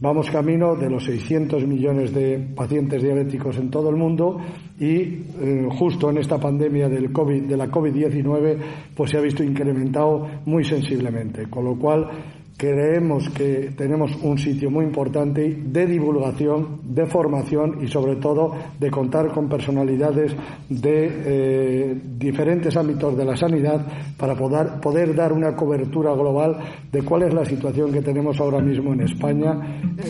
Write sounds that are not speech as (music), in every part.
Vamos camino de los 600 millones de pacientes diabéticos en todo el mundo y eh, justo en esta pandemia del COVID, de la COVID-19 pues se ha visto incrementado muy sensiblemente, con lo cual creemos que tenemos un sitio muy importante de divulgación, de formación y sobre todo de contar con personalidades de eh, diferentes ámbitos de la sanidad para poder, poder dar una cobertura global de cuál es la situación que tenemos ahora mismo en España,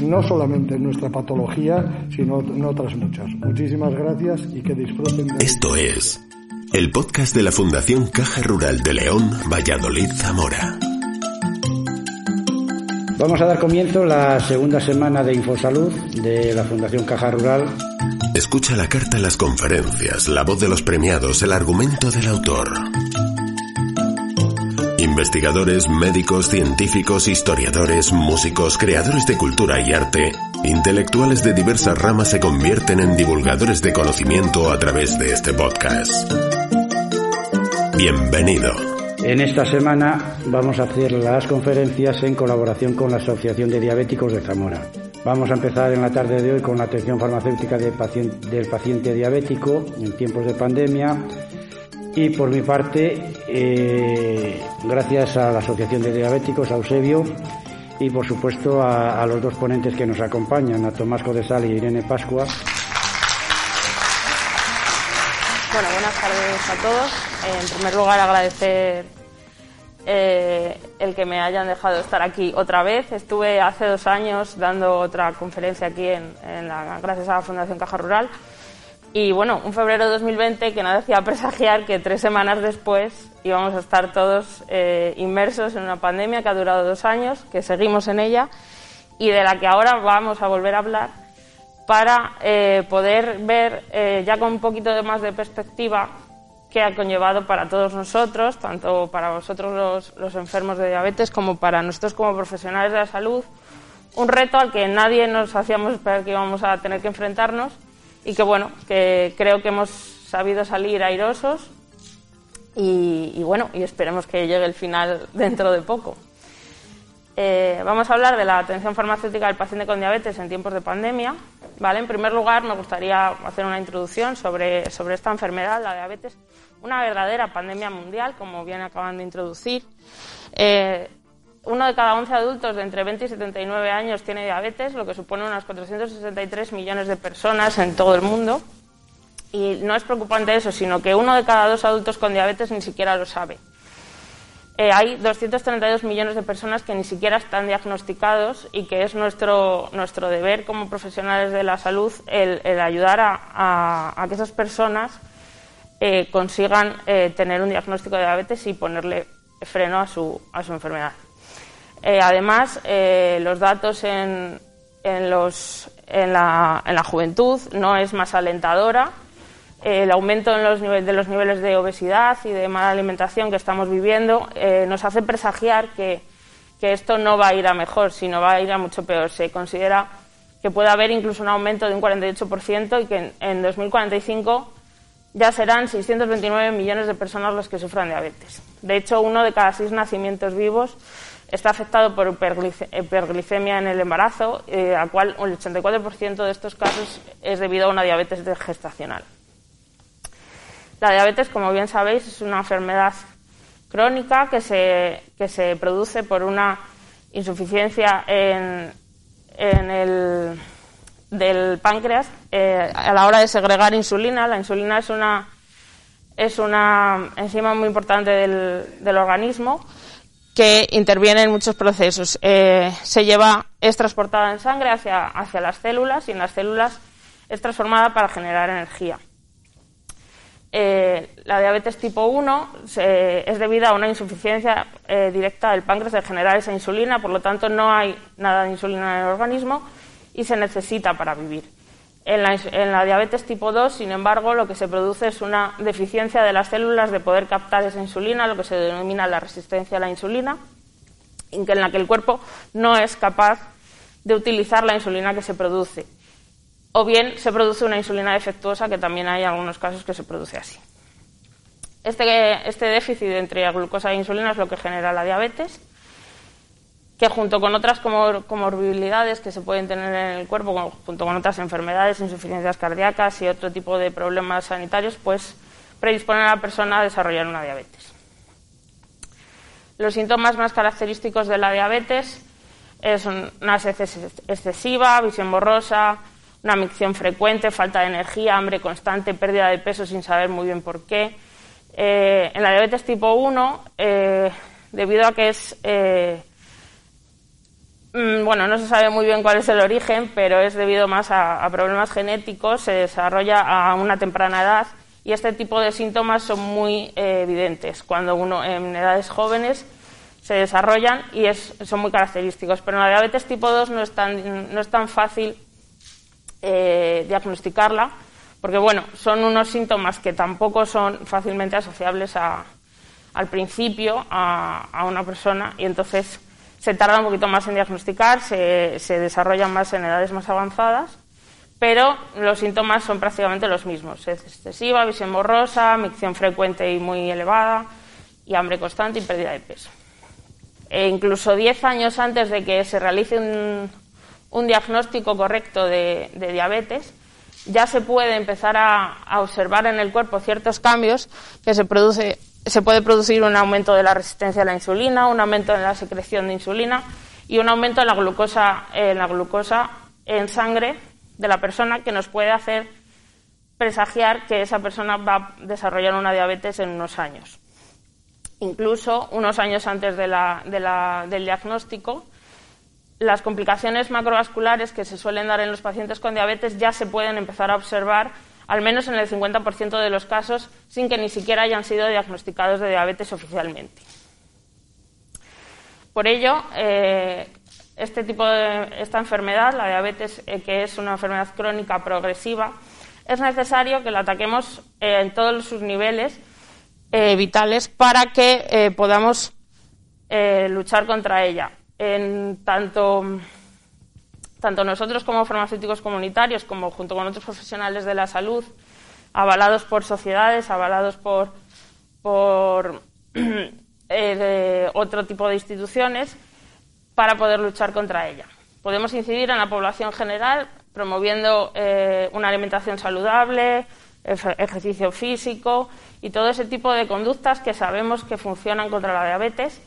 no solamente en nuestra patología, sino en otras muchas. Muchísimas gracias y que disfruten. De Esto es el podcast de la Fundación Caja Rural de León, Valladolid, Zamora. Vamos a dar comienzo la segunda semana de Infosalud de la Fundación Caja Rural. Escucha la carta, las conferencias, la voz de los premiados, el argumento del autor. Investigadores, médicos, científicos, historiadores, músicos, creadores de cultura y arte, intelectuales de diversas ramas se convierten en divulgadores de conocimiento a través de este podcast. Bienvenido. En esta semana vamos a hacer las conferencias en colaboración con la Asociación de Diabéticos de Zamora. Vamos a empezar en la tarde de hoy con la atención farmacéutica del paciente diabético en tiempos de pandemia. Y por mi parte, eh, gracias a la Asociación de Diabéticos, a Eusebio, y por supuesto a, a los dos ponentes que nos acompañan, a Tomás Codesal y Irene Pascua. Bueno, buenas tardes a todos. En primer lugar, agradecer eh, el que me hayan dejado estar aquí otra vez. Estuve hace dos años dando otra conferencia aquí en, la, gracias a la Fundación Caja Rural. Y bueno, un febrero de 2020 que nada hacía presagiar que tres semanas después íbamos a estar todos eh, inmersos en una pandemia que ha durado dos años, que seguimos en ella y de la que ahora vamos a volver a hablar para eh, poder ver ya con un poquito de más de perspectiva que ha conllevado para todos nosotros, tanto para vosotros los, enfermos de diabetes como para nosotros como profesionales de la salud, un reto al que nadie nos hacíamos esperar que íbamos a tener que enfrentarnos y que bueno, que creo que hemos sabido salir airosos y, bueno, y esperemos que llegue el final dentro de poco. Eh, vamos a hablar de la atención farmacéutica del paciente con diabetes en tiempos de pandemia. ¿vale? En primer lugar, me gustaría hacer una introducción sobre, sobre esta enfermedad, la diabetes, una verdadera pandemia mundial, como bien acaban de introducir. Eh, uno de cada 11 adultos de entre 20 y 79 años tiene diabetes, lo que supone unas 463 millones de personas en todo el mundo. Y no es preocupante eso, sino que uno de cada dos adultos con diabetes ni siquiera lo sabe. Eh, hay 232 millones de personas que ni siquiera están diagnosticados y que es nuestro, nuestro deber como profesionales de la salud el, ayudar a, a, que esas personas eh, consigan eh, tener un diagnóstico de diabetes y ponerle freno a su, a su enfermedad. Eh, además, los datos en, en, los, en, la, en, la, juventud no es más alentadora. El aumento en los de los niveles de obesidad y de mala alimentación que estamos viviendo nos hace presagiar que, esto no va a ir a mejor, sino va a ir a mucho peor. Se considera que puede haber incluso un aumento de un 48% y que en, en 2045 ya serán 629 millones de personas los que sufran diabetes. De hecho, uno de cada seis nacimientos vivos está afectado por hiperglicemia en el embarazo, eh, a cual el 84% de estos casos es debido a una diabetes gestacional. La diabetes, como bien sabéis, es una enfermedad crónica que se, que se produce por una insuficiencia en, el del páncreas eh, a la hora de segregar insulina. La insulina es una, es una enzima muy importante del, del organismo que interviene en muchos procesos. Eh, se lleva, es transportada en sangre hacia, hacia las células y en las células es transformada para generar energía. Eh, la diabetes tipo 1 es debida a una insuficiencia directa del páncreas de generar esa insulina, por lo tanto no hay nada de insulina en el organismo y se necesita para vivir. En la, diabetes tipo 2, sin embargo, lo que se produce es una deficiencia de las células de poder captar esa insulina, lo que se denomina la resistencia a la insulina, en la que el cuerpo no es capaz de utilizar la insulina que se produce. O bien se produce una insulina defectuosa, que también hay algunos casos que se produce así. Este, este déficit entre glucosa e insulina es lo que genera la diabetes que junto con otras comorbilidades que se pueden tener en el cuerpo, junto con otras enfermedades, insuficiencias cardíacas y otro tipo de problemas sanitarios, pues predisponen a la persona a desarrollar una diabetes. Los síntomas más característicos de la diabetes son una sed excesiva, visión borrosa, una micción frecuente, falta de energía, hambre constante, pérdida de peso sin saber muy bien por qué. Eh, en la diabetes tipo 1, eh, debido a que es eh, Mm, bueno, no se sabe muy bien cuál es el origen, pero es debido más a, problemas genéticos, se desarrolla a una temprana edad y este tipo de síntomas son muy eh, evidentes cuando uno en edades jóvenes se desarrollan y son muy característicos. Pero en la diabetes tipo 2 no es tan, no es tan fácil eh, diagnosticarla, porque bueno, son unos síntomas que tampoco son fácilmente asociables al principio a, a una persona y entonces se tarda un poquito más en diagnosticar, se, se desarrollan más en edades más avanzadas, pero los síntomas son prácticamente los mismos. Es excesiva, visión borrosa, micción frecuente y muy elevada, y hambre constante y pérdida de peso. E incluso 10 años antes de que se realice un, un diagnóstico correcto de, de, diabetes, ya se puede empezar a, observar en el cuerpo ciertos cambios que se produce se puede producir un aumento de la resistencia a la insulina, un aumento en la secreción de insulina y un aumento en la glucosa, en la glucosa en sangre de la persona que nos puede hacer presagiar que esa persona va a desarrollar una diabetes en unos años. Incluso unos años antes de la, del diagnóstico, las complicaciones macrovasculares que se suelen dar en los pacientes con diabetes ya se pueden empezar a observar al menos en el 50% de los casos, sin que ni siquiera hayan sido diagnosticados de diabetes oficialmente. Por ello, eh, este tipo de, esta enfermedad, la diabetes, eh, que es una enfermedad crónica progresiva, es necesario que la ataquemos eh, en todos sus niveles vitales para que podamos luchar contra ella. En tanto tanto nosotros como farmacéuticos comunitarios como junto con otros profesionales de la salud, avalados por sociedades, avalados por, por (clears throat) eh, otro tipo de instituciones, para poder luchar contra ella. Podemos incidir en la población general promoviendo eh, una alimentación saludable, ejercicio físico y todo ese tipo de conductas que sabemos que funcionan contra la diabetes.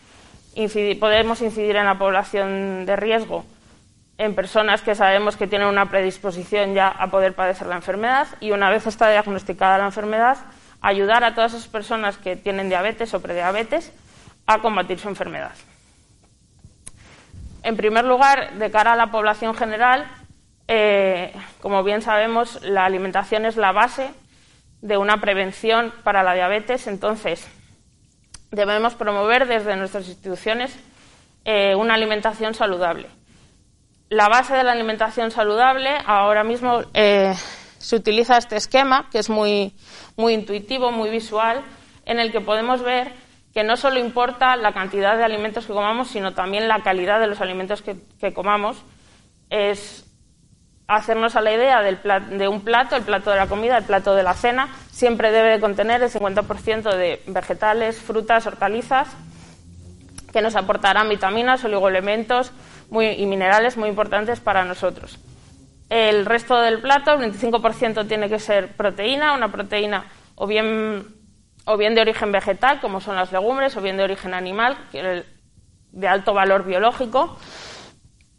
Podemos incidir en la población de riesgo en personas que sabemos que tienen una predisposición ya a poder padecer la enfermedad y una vez está diagnosticada la enfermedad, ayudar a todas esas personas que tienen diabetes o prediabetes a combatir su enfermedad. En primer lugar, de cara a la población general, eh, como bien sabemos, la alimentación es la base de una prevención para la diabetes, entonces debemos promover desde nuestras instituciones eh, una alimentación saludable la base de la alimentación saludable, ahora mismo eh, se utiliza este esquema, que es muy, muy intuitivo, muy visual, en el que podemos ver que no solo importa la cantidad de alimentos que comamos, sino también la calidad de los alimentos que, comamos. Hacernos a la idea del de un plato, el plato de la comida, el plato de la cena, siempre debe contener el 50% de vegetales, frutas, hortalizas, que nos aportarán vitaminas, oligoelementos, y minerales muy importantes para nosotros. El resto del plato, el 25% tiene que ser proteína, una proteína o bien, o bien de origen vegetal, como son las legumbres, o bien de origen animal, de alto valor biológico.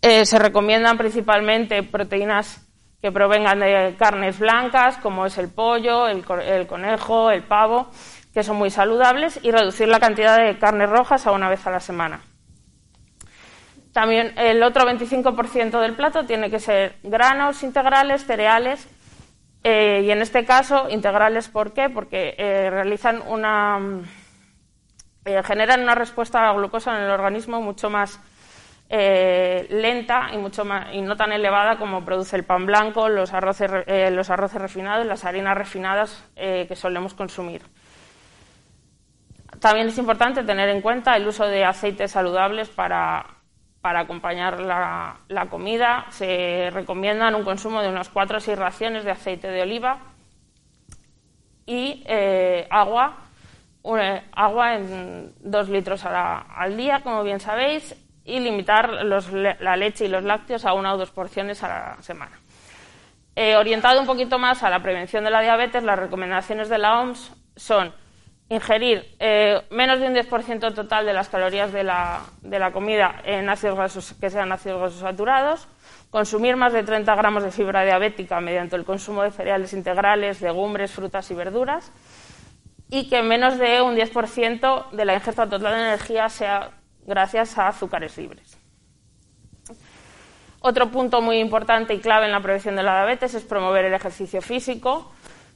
Eh, se recomiendan principalmente proteínas que provengan de carnes blancas, como es el pollo, el, el conejo, el pavo, que son muy saludables, y reducir la cantidad de carnes rojas a una vez a la semana. También el otro 25% del plato tiene que ser granos integrales, cereales, eh, y en este caso integrales, ¿por qué? Porque eh, realizan una, generan una respuesta a la glucosa en el organismo mucho más lenta y mucho más y no tan elevada como produce el pan blanco, los arroces, los arroces refinados, las harinas refinadas que solemos consumir. También es importante tener en cuenta el uso de aceites saludables para para acompañar la, comida. Se recomiendan un consumo de unas 4 o 6 raciones de aceite de oliva y eh, agua, agua en 2 litros al día, como bien sabéis. Y limitar la leche y los lácteos a una o dos porciones a la semana. Eh, orientado un poquito más a la prevención de la diabetes, las recomendaciones de la OMS son ingerir eh, menos de un 10% total de las calorías de la, de la comida en ácidos grasos que sean ácidos grasos saturados, consumir más de 30 gramos de fibra diabética mediante el consumo de cereales integrales, legumbres, frutas y verduras, y que menos de un 10% de la ingesta total de energía sea gracias a azúcares libres. Otro punto muy importante y clave en la prevención de la diabetes es promover el ejercicio físico.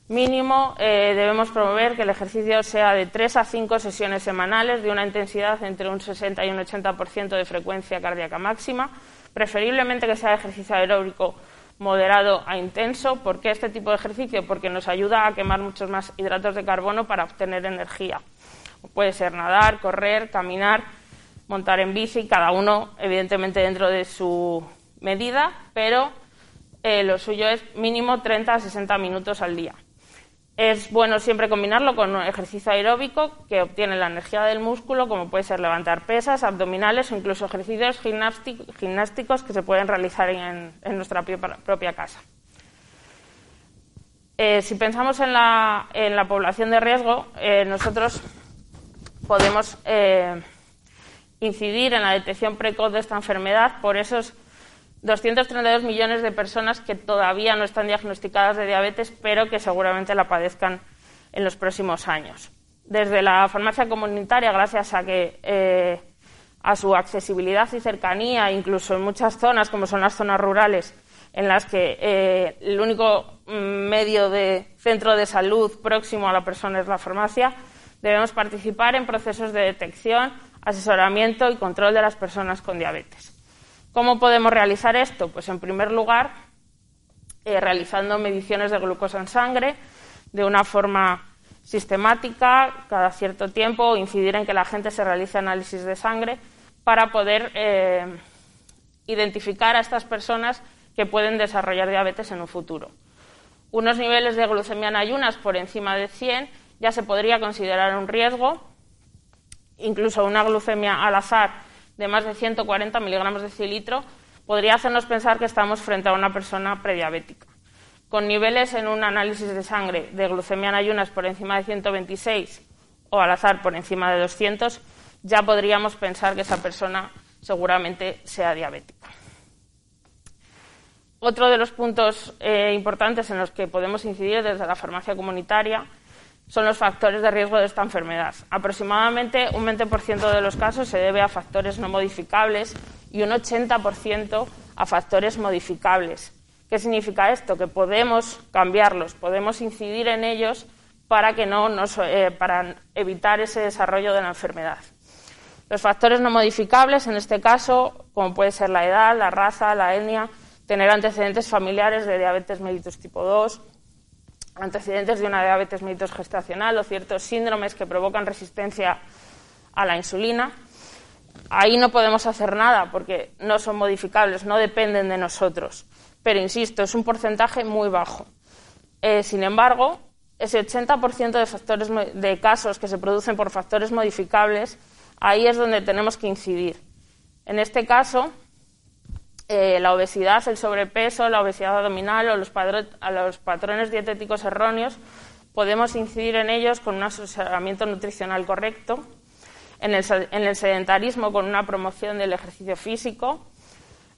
Mínimo eh, debemos promover que el ejercicio sea de 3 a 5 sesiones semanales de una intensidad entre un 60 y un 80% de frecuencia cardíaca máxima, preferiblemente que sea ejercicio aeróbico moderado a intenso. ¿Por qué este tipo de ejercicio? Porque nos ayuda a quemar muchos más hidratos de carbono para obtener energía. Puede ser nadar, correr, caminar, montar en bici, cada uno evidentemente dentro de su medida, pero eh, lo suyo es mínimo 30 a 60 minutos al día. Es bueno siempre combinarlo con un ejercicio aeróbico que obtiene la energía del músculo, como puede ser levantar pesas, abdominales o incluso ejercicios gimnásticos que se pueden realizar en, nuestra propia casa. Eh, si pensamos en la, población de riesgo, eh, nosotros podemos incidir en la detección precoz de esta enfermedad por esos 232 millones de personas que todavía no están diagnosticadas de diabetes, pero que seguramente la padezcan en los próximos años. Desde la farmacia comunitaria, gracias a que eh, a su accesibilidad y cercanía, incluso en muchas zonas, como son las zonas rurales, en las que eh, el único mm, medio de centro de salud próximo a la persona es la farmacia, debemos participar en procesos de detección, asesoramiento y control de las personas con diabetes. ¿Cómo podemos realizar esto? Pues en primer lugar, eh, realizando mediciones de glucosa en sangre de una forma sistemática, cada cierto tiempo, incidir en que la gente se realice análisis de sangre para poder eh, identificar a estas personas que pueden desarrollar diabetes en un futuro. Unos niveles de glucemia en ayunas por encima de 100 ya se podría considerar un riesgo, incluso una glucemia al azar de más de 140 miligramos de cilitro podría hacernos pensar que estamos frente a una persona prediabética. Con niveles en un análisis de sangre de glucemia en ayunas por encima de 126 o al azar por encima de 200, ya podríamos pensar que esa persona seguramente sea diabética. Otro de los puntos eh, importantes en los que podemos incidir desde la farmacia comunitaria son los factores de riesgo de esta enfermedad. Aproximadamente un 20% de los casos se debe a factores no modificables y un 80% a factores modificables. ¿Qué significa esto? Que podemos cambiarlos, podemos incidir en ellos para, que no eh, para evitar ese desarrollo de la enfermedad. Los factores no modificables, en este caso, como puede ser la edad, la raza, la etnia, tener antecedentes familiares de diabetes mellitus tipo 2, antecedentes de una diabetes mellitus gestacional o ciertos síndromes que provocan resistencia a la insulina. Ahí no podemos hacer nada porque no son modificables, no dependen de nosotros. Pero insisto, es un porcentaje muy bajo. Eh, sin embargo, ese 80% de, factores, de casos que se producen por factores modificables, ahí es donde tenemos que incidir. En este caso, eh, la obesidad, el sobrepeso, la obesidad abdominal o los, los patrones dietéticos erróneos, podemos incidir en ellos con un asesoramiento nutricional correcto, en el, sedentarismo con una promoción del ejercicio físico,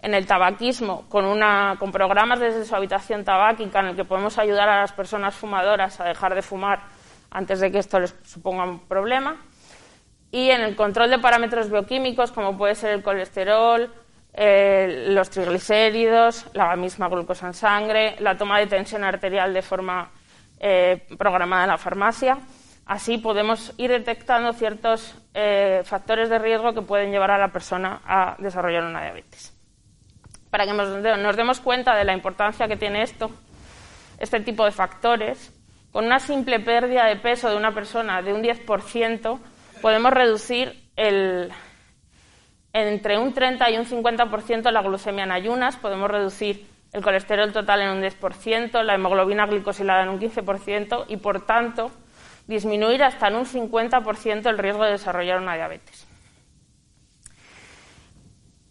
en el tabaquismo con, una, con programas desde su habitación tabáquica en el que podemos ayudar a las personas fumadoras a dejar de fumar antes de que esto les suponga un problema, y en el control de parámetros bioquímicos como puede ser el colesterol, eh, los triglicéridos, la misma glucosa en sangre, la toma de tensión arterial de forma eh, programada en la farmacia. Así podemos ir detectando ciertos eh, factores de riesgo que pueden llevar a la persona a desarrollar una diabetes. Para que nos, demos cuenta de la importancia que tiene esto, este tipo de factores, con una simple pérdida de peso de una persona de un 10%, podemos reducir el, entre un 30 y un 50% la glucemia en ayunas, podemos reducir el colesterol total en un 10%, la hemoglobina glicosilada en un 15% y, por tanto, disminuir hasta en un 50% el riesgo de desarrollar una diabetes.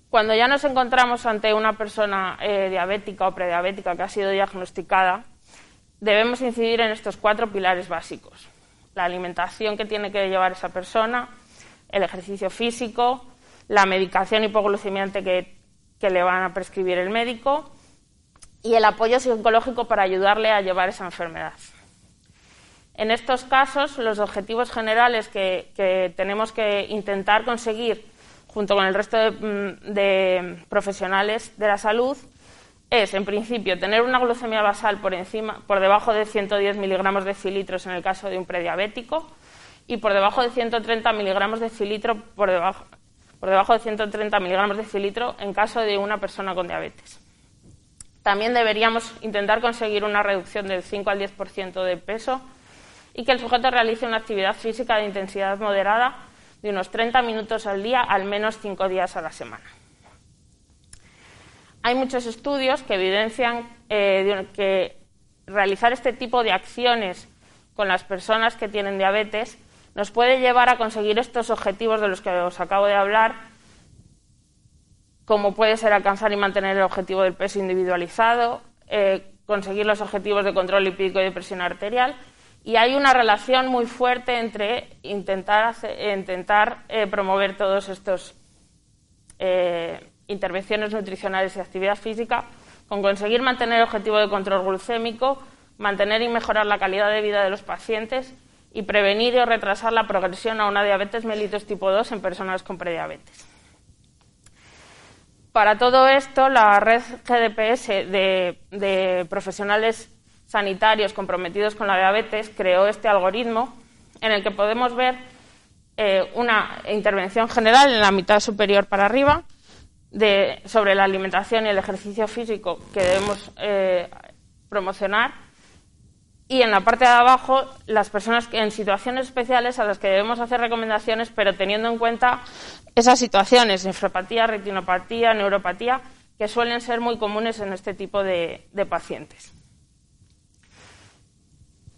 Cuando ya nos encontramos ante una persona eh, diabética o prediabética que ha sido diagnosticada, debemos incidir en estos cuatro pilares básicos. La alimentación que tiene que llevar esa persona, el ejercicio físico, la medicación hipoglucemiante que, que le van a prescribir el médico y el apoyo psicológico para ayudarle a llevar esa enfermedad. En estos casos, los objetivos generales que, tenemos que intentar conseguir junto con el resto mm, de, profesionales de la salud es, en principio, tener una glucemia basal por, encima, por debajo de 110 miligramos de cilitros en el caso de un prediabético y por debajo de 130 miligramos de cilitro por debajo, por debajo de 130 miligramos de cilitro en caso de una persona con diabetes. También deberíamos intentar conseguir una reducción del 5 al 10% de peso y que el sujeto realice una actividad física de intensidad moderada de unos 30 minutos al día, al menos 5 días a la semana. Hay muchos estudios que evidencian eh, que realizar este tipo de acciones con las personas que tienen diabetes nos puede llevar a conseguir estos objetivos de los que os acabo de hablar, como puede ser alcanzar y mantener el objetivo del peso individualizado, eh, conseguir los objetivos de control lipídico y de presión arterial. Y hay una relación muy fuerte entre intentar, intentar eh, promover todos estos eh, intervenciones nutricionales y actividad física con conseguir mantener el objetivo de control glucémico, mantener y mejorar la calidad de vida de los pacientes y prevenir o retrasar la progresión a una diabetes mellitus tipo 2 en personas con prediabetes. Para todo esto, la red GDPS de profesionales sanitarios comprometidos con la diabetes creó este algoritmo en el que podemos ver eh, una intervención general en la mitad superior para arriba sobre la alimentación y el ejercicio físico que debemos eh, promocionar y en la parte de abajo las personas en situaciones especiales a las que debemos hacer recomendaciones pero teniendo en cuenta esas situaciones, nefropatía, retinopatía, neuropatía, que suelen ser muy comunes en este tipo de pacientes.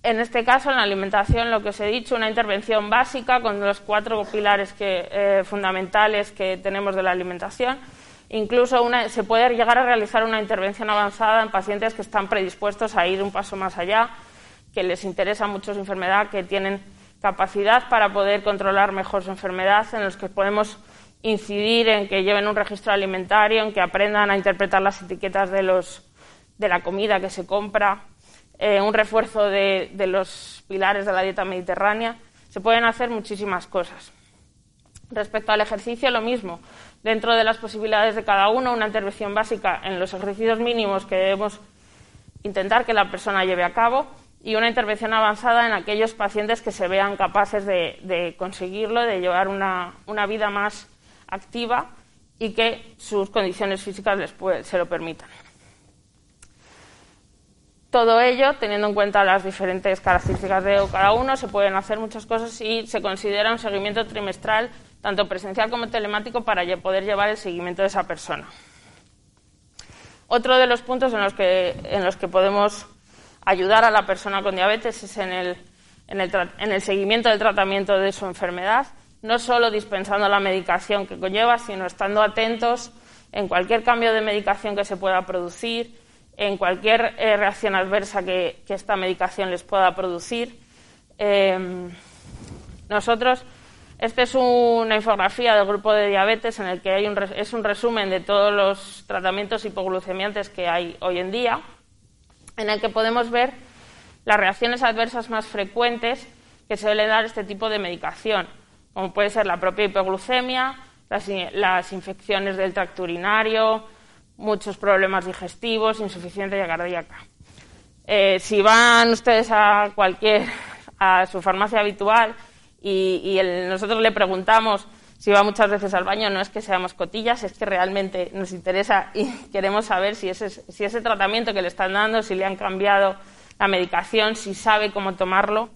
En este caso, en la alimentación, lo que os he dicho, una intervención básica con los cuatro pilares eh, fundamentales que tenemos de la alimentación. Incluso se puede llegar a realizar una intervención avanzada en pacientes que están predispuestos a ir un paso más allá, que les interesa mucho su enfermedad, que tienen capacidad para poder controlar mejor su enfermedad, en los que podemos incidir en que lleven un registro alimentario, en que aprendan a interpretar las etiquetas de, de la comida que se compra, eh, un refuerzo de, los pilares de la dieta mediterránea. Se pueden hacer muchísimas cosas. Respecto al ejercicio, lo mismo. Dentro de las posibilidades de cada uno, una intervención básica en los ejercicios mínimos que debemos intentar que la persona lleve a cabo y una intervención avanzada en aquellos pacientes que se vean capaces de, conseguirlo, de llevar una, vida más activa y que sus condiciones físicas les se lo permitan. Todo ello, teniendo en cuenta las diferentes características de cada uno, se pueden hacer muchas cosas y se considera un seguimiento trimestral, tanto presencial como telemático, para poder llevar el seguimiento de esa persona. Otro de los puntos en los que, en los que podemos ayudar a la persona con diabetes es en el, en el, en el seguimiento del tratamiento de su enfermedad, no solo dispensando la medicación que conlleva, sino estando atentos en cualquier cambio de medicación que se pueda producir, en cualquier eh, reacción adversa que, esta medicación les pueda producir. Em, nosotros, esta es una infografía del grupo de diabetes en el que hay un, es un resumen de todos los tratamientos hipoglucemiantes que hay hoy en día, en el que podemos ver las reacciones adversas más frecuentes que suele dar este tipo de medicación, como puede ser la propia hipoglucemia, las, infecciones del tracto urinario, muchos problemas digestivos, insuficiencia cardíaca. Eh, si van ustedes a cualquier, a su farmacia habitual y, nosotros le preguntamos si va muchas veces al baño, no es que seamos cotillas, es que realmente nos interesa y (laughs) queremos saber si ese, si ese tratamiento que le están dando, si le han cambiado la medicación, si sabe cómo tomarlo.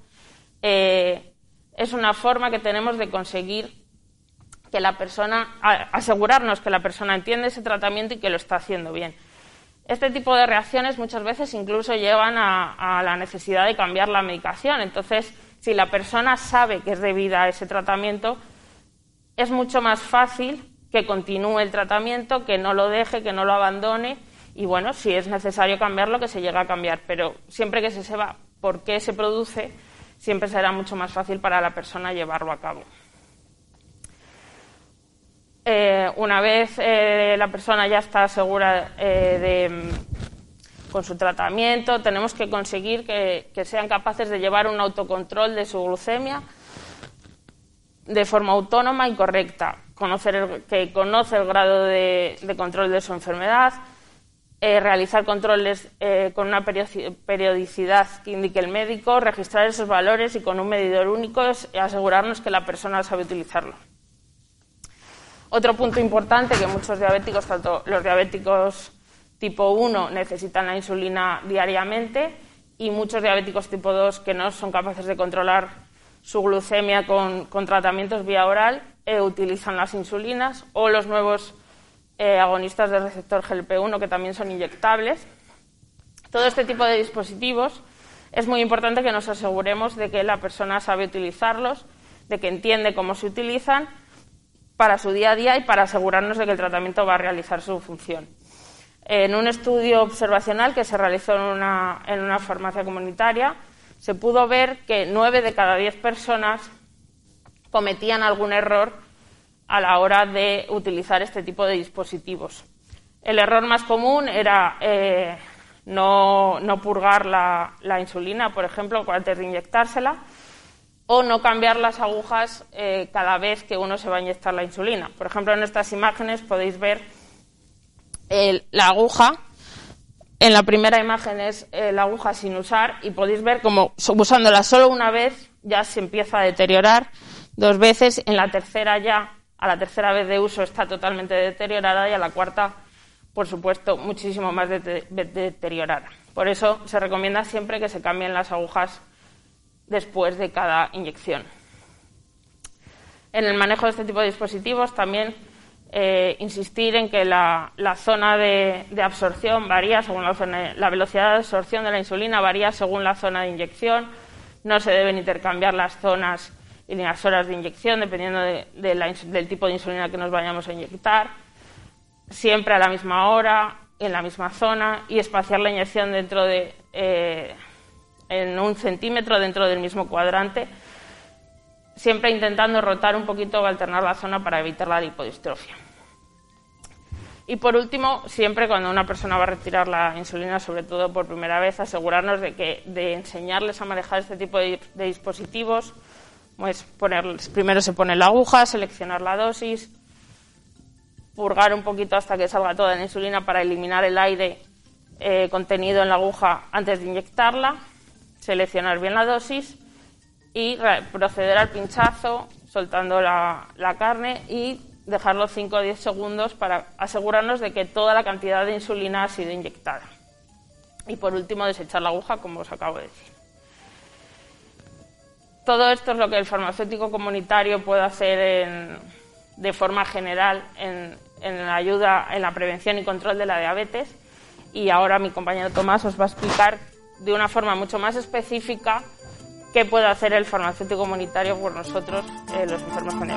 Eh, es una forma que tenemos de conseguir que la persona, asegurarnos que la persona entiende ese tratamiento y que lo está haciendo bien. Este tipo de reacciones muchas veces incluso llevan a, la necesidad de cambiar la medicación. Entonces, si la persona sabe que es debida a ese tratamiento, es mucho más fácil que continúe el tratamiento, que no lo deje, que no lo abandone y bueno, si es necesario cambiarlo, que se llegue a cambiar. Pero siempre que se sepa por qué se produce, siempre será mucho más fácil para la persona llevarlo a cabo. Eh, una vez eh, la persona ya está segura eh, con su tratamiento, tenemos que conseguir que, sean capaces de llevar un autocontrol de su glucemia de forma autónoma y correcta, conocer que conoce el grado de, control de su enfermedad, realizar controles con una periodicidad que indique el médico, registrar esos valores y con un medidor único asegurarnos que la persona sabe utilizarlo. Otro punto importante que muchos diabéticos, tanto los diabéticos tipo 1 necesitan la insulina diariamente y muchos diabéticos tipo 2 que no son capaces de controlar su glucemia con, tratamientos vía oral eh, utilizan las insulinas o los nuevos eh, agonistas del receptor GLP-1 que también son inyectables. Todo este tipo de dispositivos es muy importante que nos aseguremos de que la persona sabe utilizarlos, de que entiende cómo se utilizan para su día a día y para asegurarnos de que el tratamiento va a realizar su función. En un estudio observacional que se realizó en una, farmacia comunitaria, se pudo ver que nueve de cada diez personas cometían algún error a la hora de utilizar este tipo de dispositivos. El error más común era eh, no, purgar la, insulina, por ejemplo, antes de inyectársela, o no cambiar las agujas eh, cada vez que uno se va a inyectar la insulina. Por ejemplo, en estas imágenes podéis ver la aguja. En la primera imagen es eh, la aguja sin usar y podéis ver como usándola solo una vez ya se empieza a deteriorar. Dos veces, en la tercera ya, a la tercera vez de uso está totalmente deteriorada y a la cuarta, por supuesto, muchísimo más deteriorada. Por eso se recomienda siempre que se cambien las agujas después de cada inyección. En el manejo de este tipo de dispositivos también eh, insistir en que la, zona de, absorción varía según la, la velocidad de absorción de la insulina varía según la zona de inyección. No se deben intercambiar las zonas y las horas de inyección dependiendo del tipo de insulina que nos vayamos a inyectar. Siempre a la misma hora, en la misma zona y espaciar la inyección dentro de eh, en un centímetro dentro del mismo cuadrante, siempre intentando rotar un poquito o alternar la zona para evitar la lipodistrofia. Y por último, siempre cuando una persona va a retirar la insulina, sobre todo por primera vez, asegurarnos de que de enseñarles a manejar este tipo de, dispositivos, pues primero se pone la aguja, seleccionar la dosis, purgar un poquito hasta que salga toda la insulina para eliminar el aire eh, contenido en la aguja antes de inyectarla seleccionar bien la dosis y proceder al pinchazo soltando la, carne y dejarlo 5 o 10 segundos para asegurarnos de que toda la cantidad de insulina ha sido inyectada. Y por último, desechar la aguja, como os acabo de decir. Todo esto es lo que el farmacéutico comunitario puede hacer de forma general en, en la ayuda en la prevención y control de la diabetes. Y ahora mi compañero Tomás os va a explicar de una forma mucho más específica qué puede hacer el farmacéutico comunitario por nosotros, eh, los enfermos con